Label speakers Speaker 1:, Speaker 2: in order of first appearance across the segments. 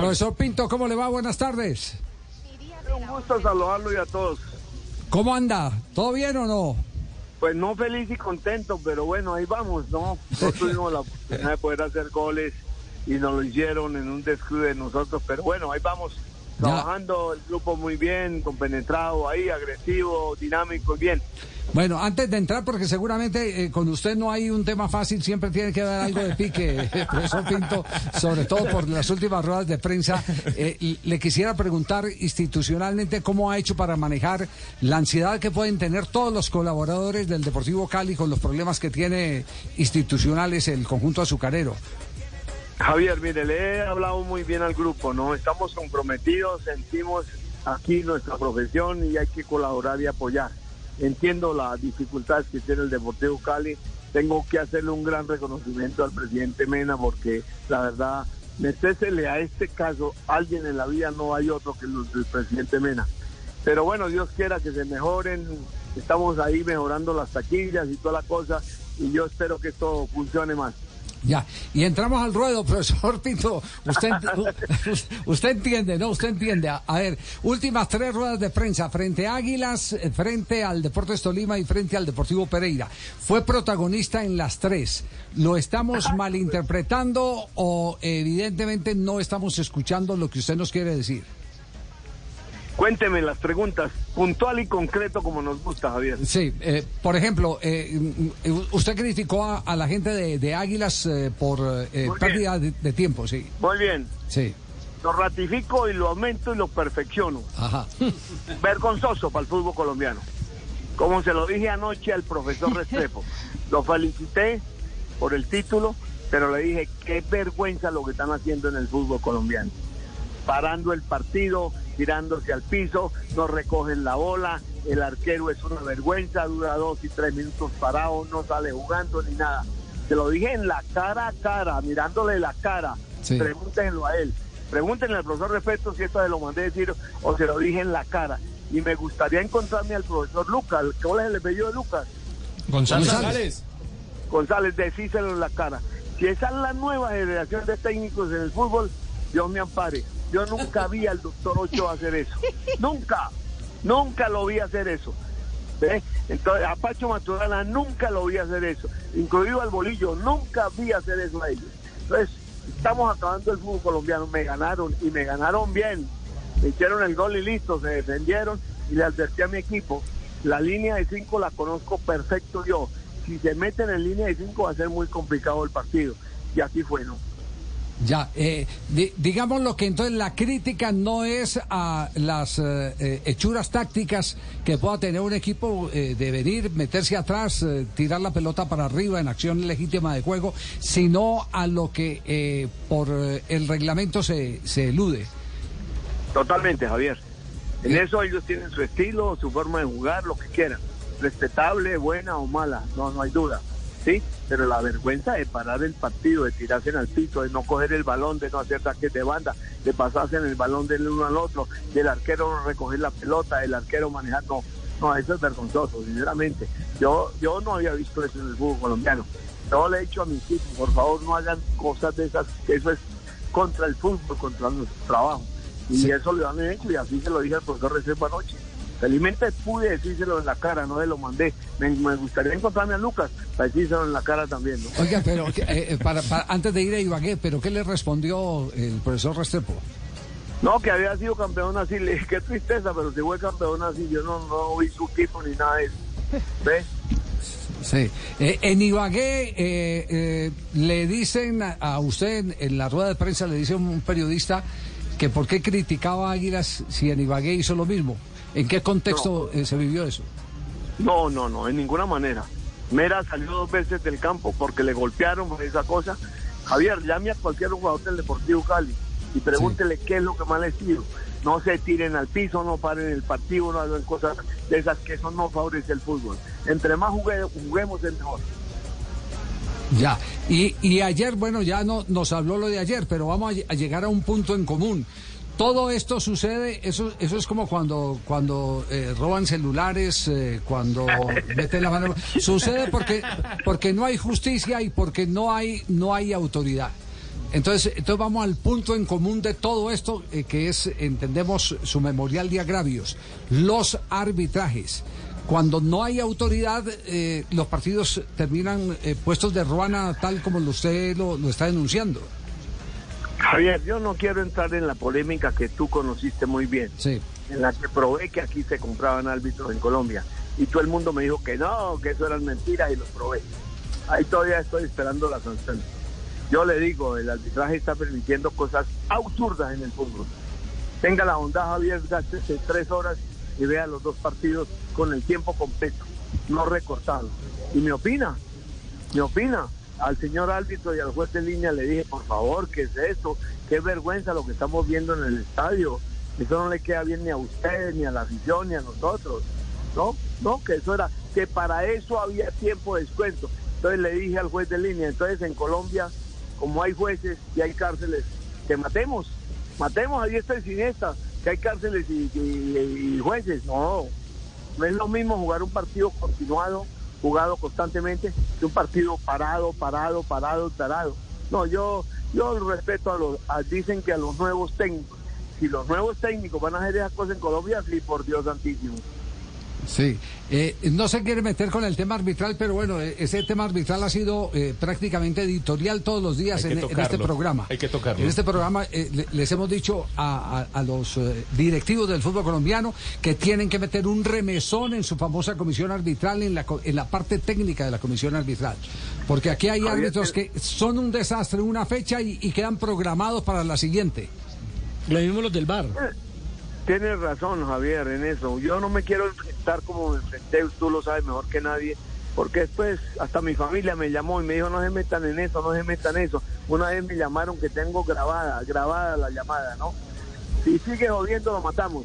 Speaker 1: Profesor Pinto, ¿cómo le va? Buenas tardes.
Speaker 2: Un gusto saludarlo y a todos.
Speaker 1: ¿Cómo anda? ¿Todo bien o no?
Speaker 2: Pues no feliz y contento, pero bueno, ahí vamos, ¿no? No tuvimos la oportunidad de poder hacer goles y nos lo hicieron en un descuido de nosotros, pero bueno, ahí vamos. Trabajando el grupo muy bien, compenetrado ahí, agresivo, dinámico, bien.
Speaker 1: Bueno, antes de entrar, porque seguramente eh, con usted no hay un tema fácil, siempre tiene que haber algo de pique, profesor Pinto, sobre todo por las últimas ruedas de prensa. Eh, le quisiera preguntar institucionalmente cómo ha hecho para manejar la ansiedad que pueden tener todos los colaboradores del Deportivo Cali con los problemas que tiene institucionales el conjunto azucarero.
Speaker 2: Javier, mire, le he hablado muy bien al grupo, ¿no? Estamos comprometidos, sentimos aquí nuestra profesión y hay que colaborar y apoyar. Entiendo las dificultades que tiene el Deportivo Cali. Tengo que hacerle un gran reconocimiento al presidente Mena porque la verdad, necesele a este caso, alguien en la vida no hay otro que el presidente Mena. Pero bueno, Dios quiera que se mejoren. Estamos ahí mejorando las taquillas y toda la cosa y yo espero que esto funcione más.
Speaker 1: Ya, y entramos al ruedo, profesor Pinto. Usted, usted entiende, ¿no? Usted entiende. A, ver, últimas tres ruedas de prensa, frente a Águilas, eh, frente al Deportes Tolima y frente al Deportivo Pereira. Fue protagonista en las tres. ¿Lo estamos malinterpretando o evidentemente no estamos escuchando lo que usted nos quiere decir?
Speaker 2: Cuénteme las preguntas, puntual y concreto como nos gusta, Javier.
Speaker 1: Sí, eh, por ejemplo, eh, usted criticó a, la gente de, Águilas eh, por pérdida de, tiempo, sí.
Speaker 2: Muy bien.
Speaker 1: Sí.
Speaker 2: Lo ratifico y lo aumento y lo perfecciono.
Speaker 1: Ajá.
Speaker 2: Vergonzoso para el fútbol colombiano. Como se lo dije anoche al profesor Restrepo. lo felicité por el título, pero le dije, qué vergüenza lo que están haciendo en el fútbol colombiano. Parando el partido tirándose al piso, no recogen la bola, el arquero es una vergüenza, dura dos y tres minutos parado, no sale jugando ni nada. Se lo dije en la cara a cara, mirándole la cara. Pregúntenlo a él. Pregúntenle al profesor Respeto si esto se lo mandé decir o se lo dije en la cara. Y me gustaría encontrarme al profesor Lucas. ¿Cuál es el apellido de Lucas?
Speaker 1: González. González,
Speaker 2: González decíselo en la cara. Si esa es la nueva generación de técnicos en el fútbol, Dios me ampare. Yo nunca vi al doctor Ochoa hacer eso. Nunca. Nunca lo vi hacer eso. Entonces, a Pacho Maturana nunca lo vi hacer eso. Incluido al Bolillo, nunca vi hacer eso a ellos. Entonces, estamos acabando el fútbol colombiano. Me ganaron y me ganaron bien. Me hicieron el gol y listo, se defendieron y le advertí a mi equipo. La línea de cinco la conozco perfecto yo. Si se meten en línea de cinco va a ser muy complicado el partido. Y así fue, ¿no?
Speaker 1: Ya, eh, digamos lo que entonces la crítica no es a las eh, eh, hechuras tácticas que pueda tener un equipo de venir, meterse atrás, tirar la pelota para arriba en acción legítima de juego, sino a lo que por el reglamento se, se elude.
Speaker 2: Totalmente, Javier. En eso ellos tienen su estilo, su forma de jugar, lo que quieran. Respetable, buena o mala, no, no hay duda. ¿Sí? Pero la vergüenza de parar el partido, de tirarse en el piso, de no coger el balón, de no hacer saques de banda, de pasarse en el balón del uno al otro, del arquero recoger la pelota, del arquero manejar, no, no, eso es vergonzoso, sinceramente. Yo, yo no había visto eso en el fútbol colombiano. Yo le he dicho a mis hijos, por favor no hagan cosas de esas, que eso es contra el fútbol, contra nuestro trabajo. Y eso lo han hecho y así se lo dije al profesor Reserva anoche. Felizmente pude decírselo en la cara, no se lo mandé. Me, gustaría encontrarme a Lucas para decírselo en la cara también. ¿no?
Speaker 1: Oiga, pero eh, eh, para, antes de ir a Ibagué, ¿pero qué le respondió el profesor Restrepo?
Speaker 2: No, que había sido campeón así. Le dije, qué tristeza, pero si fue campeón así, yo no, no vi su equipo ni nada de eso. ¿Ves?
Speaker 1: Sí. Eh, en Ibagué le dicen a usted, en la rueda de prensa le dice un periodista que por qué criticaba a Águilas si en Ibagué hizo lo mismo. ¿En qué contexto eh, se vivió eso?
Speaker 2: No, no, no, en ninguna manera. Mera salió dos veces del campo porque le golpearon por esa cosa. Javier, llame a cualquier jugador del Deportivo Cali. y pregúntele qué es lo que más les pido. No se tiren al piso, no paren el partido, no hagan cosas de esas que eso no favorece el fútbol. Entre más jugue- juguemos es mejor.
Speaker 1: Ya, y, y ayer, bueno, ya no nos habló lo de ayer, pero vamos a llegar a un punto en común. Todo esto sucede, eso, eso es como cuando, cuando eh, roban celulares, eh, cuando meten la mano. Sucede porque, porque no hay justicia y porque no hay, no hay autoridad. Entonces, entonces vamos al punto en común de todo esto, eh, que es, entendemos, su memorial de agravios, los arbitrajes. Cuando no hay autoridad, eh, los partidos terminan eh, puestos de ruana tal como usted lo, lo está denunciando.
Speaker 2: Javier, yo no quiero entrar en la polémica que tú conociste muy bien,
Speaker 1: Sí.
Speaker 2: en la que probé que aquí se compraban árbitros en Colombia. Y todo el mundo me dijo que no, que eso eran mentiras y los probé. Ahí todavía estoy esperando la sanción. Yo le digo, el arbitraje está permitiendo cosas absurdas en el fútbol. Tenga la bondad, Javier, gástese tres horas y vea los dos partidos con el tiempo completo, no recortado. Y me opina, me opina. Al señor árbitro y al juez de línea le dije, por favor, ¿qué es eso? Qué vergüenza lo que estamos viendo en el estadio. Eso no le queda bien ni a ustedes, ni a la afición, ni a nosotros. No, no, que eso era, que para eso había tiempo de descuento. Entonces le dije al juez de línea, entonces en Colombia, como hay jueces y hay cárceles, que matemos, matemos a diestra y siniestra, que hay cárceles y jueces. No, no es lo mismo jugar un partido continuado, jugado constantemente, que un partido parado, parado, parado, parado. No, yo, yo respeto a los, dicen que a los nuevos técnicos. Si los nuevos técnicos van a hacer esas cosas en Colombia, sí, por Dios santísimo.
Speaker 1: Sí, eh, no se quiere meter con el tema arbitral, pero bueno, eh, ese tema arbitral ha sido eh, prácticamente editorial todos los días en, este programa.
Speaker 3: hay que tocarlo.
Speaker 1: En este programa eh, le- les hemos dicho a, a- a los eh, directivos del fútbol colombiano que tienen que meter un remesón en su famosa comisión arbitral, en la, co- en la parte técnica de la comisión arbitral. Porque aquí hay árbitros que son un desastre en una fecha y, y quedan programados para la siguiente.
Speaker 4: Lo mismo los del bar.
Speaker 2: Tienes razón, Javier, en eso. Yo no me quiero enfrentar como me enfrenté, tú lo sabes mejor que nadie, porque después hasta mi familia me llamó y me dijo, no se metan en eso, no se metan en eso. Una vez me llamaron que tengo grabada, grabada la llamada, ¿no? Si sigue jodiendo, lo matamos.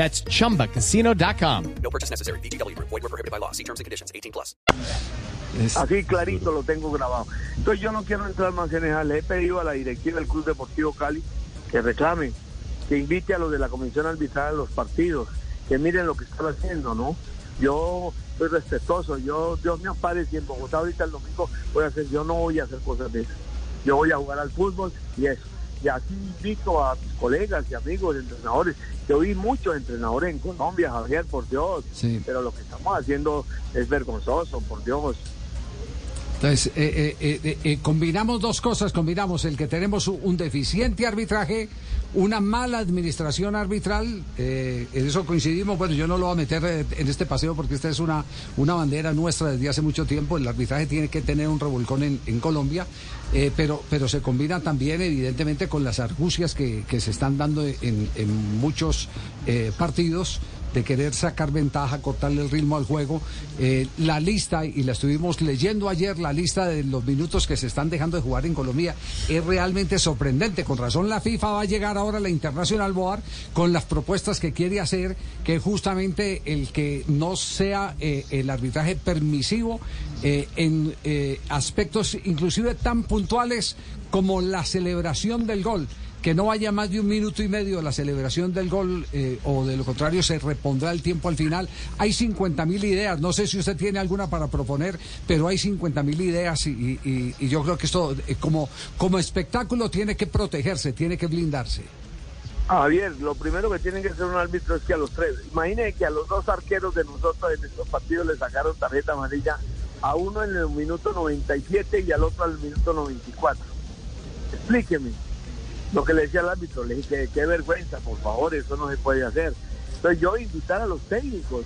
Speaker 5: That's chumbacasino.com.
Speaker 1: Es-
Speaker 2: Así clarito lo tengo grabado. Entonces yo no quiero entrar más en esa. Le he pedido a la directiva del Club Deportivo Cali que reclame, que invite a los de la comisión arbitral a los partidos, que miren lo que están haciendo, ¿no? Yo soy respetuoso, yo, Dios me ampare, si en Bogotá ahorita el domingo voy a hacer, yo no voy a hacer cosas de esas. Yo voy a jugar al fútbol y eso. Y así invito a mis colegas y amigos, entrenadores, que oí muchos entrenadores en Colombia, Javier, por Dios.
Speaker 1: Sí.
Speaker 2: Pero lo que estamos haciendo es vergonzoso, por Dios.
Speaker 1: Entonces, eh, eh, eh, eh, combinamos dos cosas, combinamos el que tenemos un deficiente arbitraje, una mala administración arbitral, eh, en eso coincidimos, bueno, yo no lo voy a meter eh, en este paseo porque esta es una, una bandera nuestra desde hace mucho tiempo, el arbitraje tiene que tener un revolcón en, en Colombia, pero, pero se combina también evidentemente con las argucias que, que se están dando en, en muchos partidos de querer sacar ventaja, cortarle el ritmo al juego. Eh, la lista, y la estuvimos leyendo ayer, la lista de los minutos que se están dejando de jugar en Colombia es realmente sorprendente. Con razón la FIFA va a llegar ahora a la Internacional Board con las propuestas que quiere hacer, que justamente el que no sea eh, el arbitraje permisivo eh, en eh, aspectos inclusive tan puntuales como la celebración del gol que no vaya más de un minuto y medio la celebración del gol eh, o de lo contrario se repondrá el tiempo al final. Hay 50 mil ideas, no sé si usted tiene alguna para proponer, pero hay 50 mil ideas y, yo creo que esto eh, como, como espectáculo tiene que protegerse, tiene que blindarse.
Speaker 2: Javier, lo primero que tienen que hacer un árbitro es que a los tres, imagine que a los dos arqueros de nosotros en estos partidos le sacaron tarjeta amarilla, a uno en el minuto 97 y al otro al minuto 94. Explíqueme. Lo que le decía al árbitro, le dije qué vergüenza, por favor, eso no se puede hacer. Entonces yo invitar a los técnicos,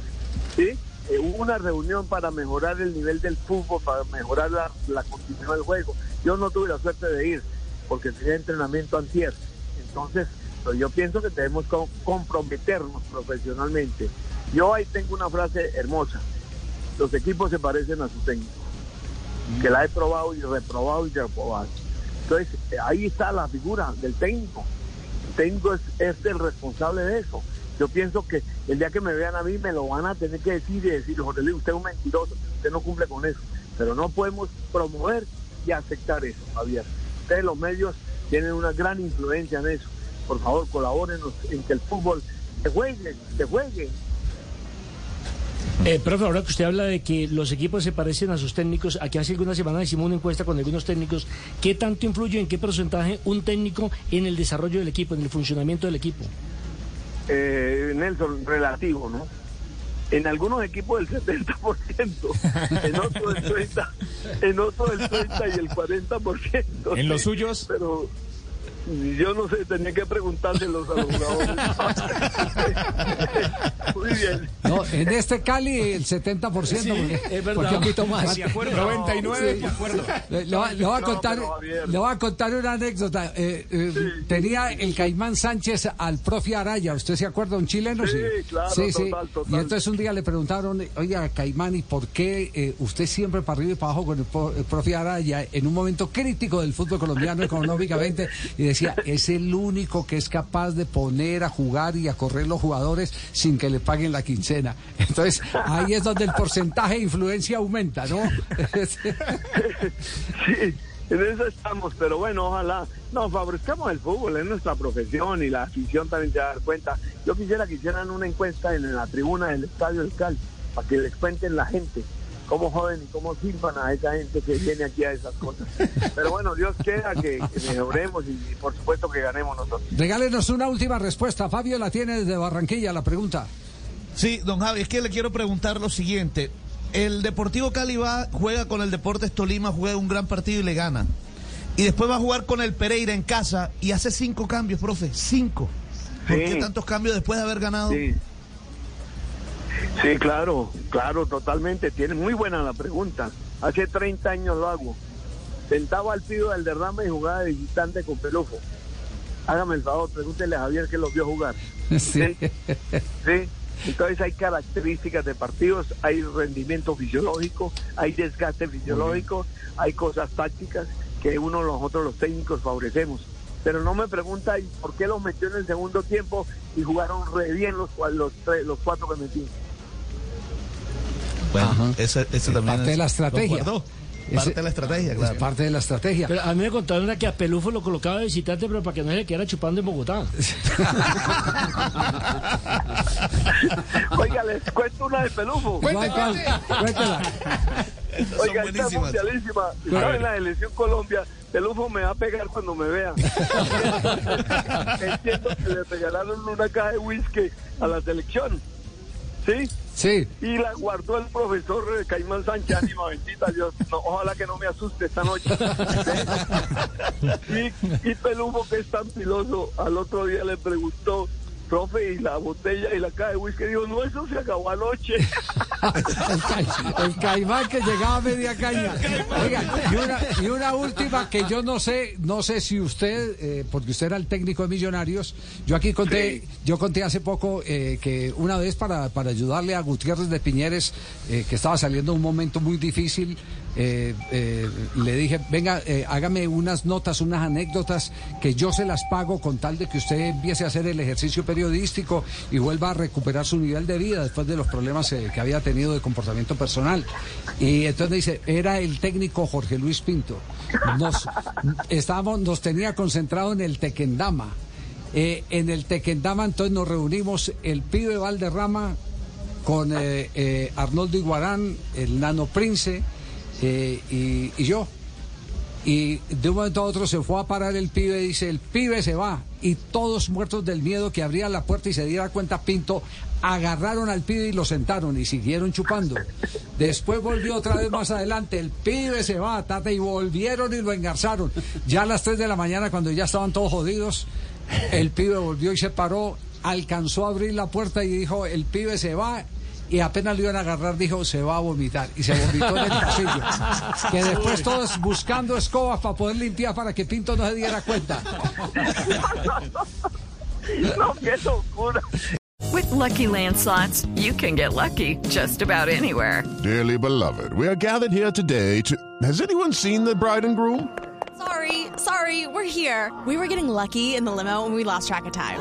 Speaker 2: ¿sí? Eh, hubo una reunión para mejorar el nivel del fútbol, para mejorar la, la continuidad del juego. Yo no tuve la suerte de ir, porque tenía entrenamiento antier. Entonces, yo pienso que debemos co- comprometernos profesionalmente. Yo ahí tengo una frase hermosa. Los equipos se parecen a su técnico, que la he probado y reprobado y reprobado. Entonces, eh, ahí está la figura del técnico. El técnico es, el responsable de eso. Yo pienso que el día que me vean a mí me lo van a tener que decir y decir, Jorge Luis, usted es un mentiroso, usted no cumple con eso. Pero no podemos promover y aceptar eso, Javier. Ustedes los medios tienen una gran influencia en eso. Por favor, colabórenos en que el fútbol se juegue, se juegue.
Speaker 4: Eh, profe, ahora que usted habla de que los equipos se parecen a sus técnicos, aquí hace algunas semanas hicimos una encuesta con algunos técnicos. ¿Qué tanto influye, en qué porcentaje un técnico en el desarrollo del equipo, en el funcionamiento del equipo?
Speaker 2: eh, Nelson, relativo, ¿no? En algunos equipos el 70%, en otros el 30%, en otros el 30 y el 40%.
Speaker 3: ¿En los suyos?
Speaker 2: Pero yo no sé, tenía que preguntárselos a los jugadores. Muy bien.
Speaker 1: No, en este Cali el 70%, porque,
Speaker 4: es verdad.
Speaker 1: porque un poquito más.
Speaker 3: De acuerdo. 99, de acuerdo.
Speaker 1: Le, le va- le voy a contar, le voy a contar una anécdota. Eh, eh, tenía el Caimán Sánchez al profe Araya, ¿usted se acuerda? Un chileno,
Speaker 2: Sí, claro, total, total.
Speaker 1: Y entonces un día le preguntaron, oiga, Caimán, ¿y por qué eh, usted siempre para arriba y para abajo con el, el profe Araya en un momento crítico del fútbol colombiano económicamente? Y es el único que es capaz de poner a jugar y a correr los jugadores sin que le paguen la quincena. Entonces, ahí es donde el porcentaje de influencia aumenta, ¿no?
Speaker 2: Sí, en eso estamos, pero bueno, ojalá. No, favorezcamos el fútbol, es nuestra profesión y la afición también se va a dar cuenta. Yo quisiera que hicieran una encuesta en la tribuna del Estadio del Cali, para que les cuenten la gente cómo joden y cómo sirvan a esa gente que viene aquí a esas cosas. Pero bueno, Dios quiera que, que mejoremos y, y por supuesto que ganemos nosotros.
Speaker 1: Regálenos una última respuesta. Fabio la tiene desde Barranquilla, la pregunta.
Speaker 6: Sí, don Javi, es que le quiero preguntar lo siguiente. El Deportivo Cali va, juega con el Deportes Tolima, juega un gran partido y le gana. Y después va a jugar con el Pereira en casa y hace cinco cambios, profe, cinco. ¿Por
Speaker 2: Sí.
Speaker 6: qué tantos cambios después de haber ganado?
Speaker 2: Sí. Sí, claro, claro, totalmente. Tiene muy buena la pregunta. Hace 30 años lo hago. Sentaba al pido del derrame y jugaba de visitante con Pelufo. Hágame el favor, pregúntele a Javier que lo vio jugar.
Speaker 1: Sí.
Speaker 2: Sí. Sí. Entonces hay características de partidos, hay rendimiento fisiológico, hay desgaste fisiológico, hay cosas tácticas que uno nosotros los técnicos favorecemos. Pero no me pregunta ¿y por qué los metió en el segundo tiempo y jugaron re bien los, los, los cuatro que metí.
Speaker 6: Bueno, ese también
Speaker 1: parte de la estrategia. Ese-
Speaker 6: Parte de la estrategia,
Speaker 1: Es parte de la estrategia.
Speaker 4: Pero a mí me contaron una que a Pelufo lo colocaba de visitante, pero para que no se le quedara chupando en Bogotá.
Speaker 2: Oiga, les cuento una de Pelufo.
Speaker 1: Cuéntela.
Speaker 6: Son
Speaker 2: Oiga, esta es mundialísima. Estaba en la selección Colombia. Pelufo me va a pegar cuando me vea. Entiendo que le regalaron una caja de whisky a la selección. ¿Sí?
Speaker 1: Sí.
Speaker 2: Y la guardó el profesor Caimán Sánchez, ánima bendita Dios. No, ojalá que no me asuste esta noche. y, y Pelufo, que es tan piloso, al otro día le preguntó, profe, y la botella y la caja de whisky. Dijo, no, eso se acabó anoche.
Speaker 1: el, ca- el caimán que llegaba a media caña. Oiga, y una, y una última que yo no sé, no sé si usted, eh, porque usted era el técnico de Millonarios, yo aquí conté, yo conté hace poco eh, que una vez para, para ayudarle a Gutiérrez de Piñeres, eh, que estaba saliendo un momento muy difícil, eh, eh, le dije, venga, eh, hágame unas notas, unas anécdotas que yo se las pago con tal de que usted empiece a hacer el ejercicio periodístico y vuelva a recuperar su nivel de vida después de los problemas que había tenido de comportamiento personal. Y entonces dice, era el técnico Jorge Luis Pinto. Nos, estábamos, nos tenía concentrado en el Tequendama. En el Tequendama entonces nos reunimos el pibe Valderrama con Arnoldo Iguarán, el Nano Prince eh, y, y yo. Y de un momento a otro se fue a parar el pibe dice, el pibe se va. y todos muertos del miedo que abría la puerta y se diera cuenta Pinto, agarraron al pibe y lo sentaron y siguieron chupando. Después volvió otra vez más adelante, el pibe se va Tata y volvieron y lo engarzaron. Ya a las 3 de la mañana cuando ya estaban todos jodidos, el pibe volvió y se paró, alcanzó a abrir la puerta y dijo, el pibe se va y apenas lo iban a agarrar dijo se va a vomitar y se vomitó en el pasillo que después todos buscando escobas para poder limpiar para que Pinto no se diera cuenta
Speaker 2: No, qué locura.
Speaker 7: With Lucky Land slots, you can get lucky just about anywhere.
Speaker 8: Dearly beloved, we are gathered here today to. Has anyone seen the bride and groom?
Speaker 9: Sorry, sorry, we're here. We were getting lucky in the limo and we lost track of time.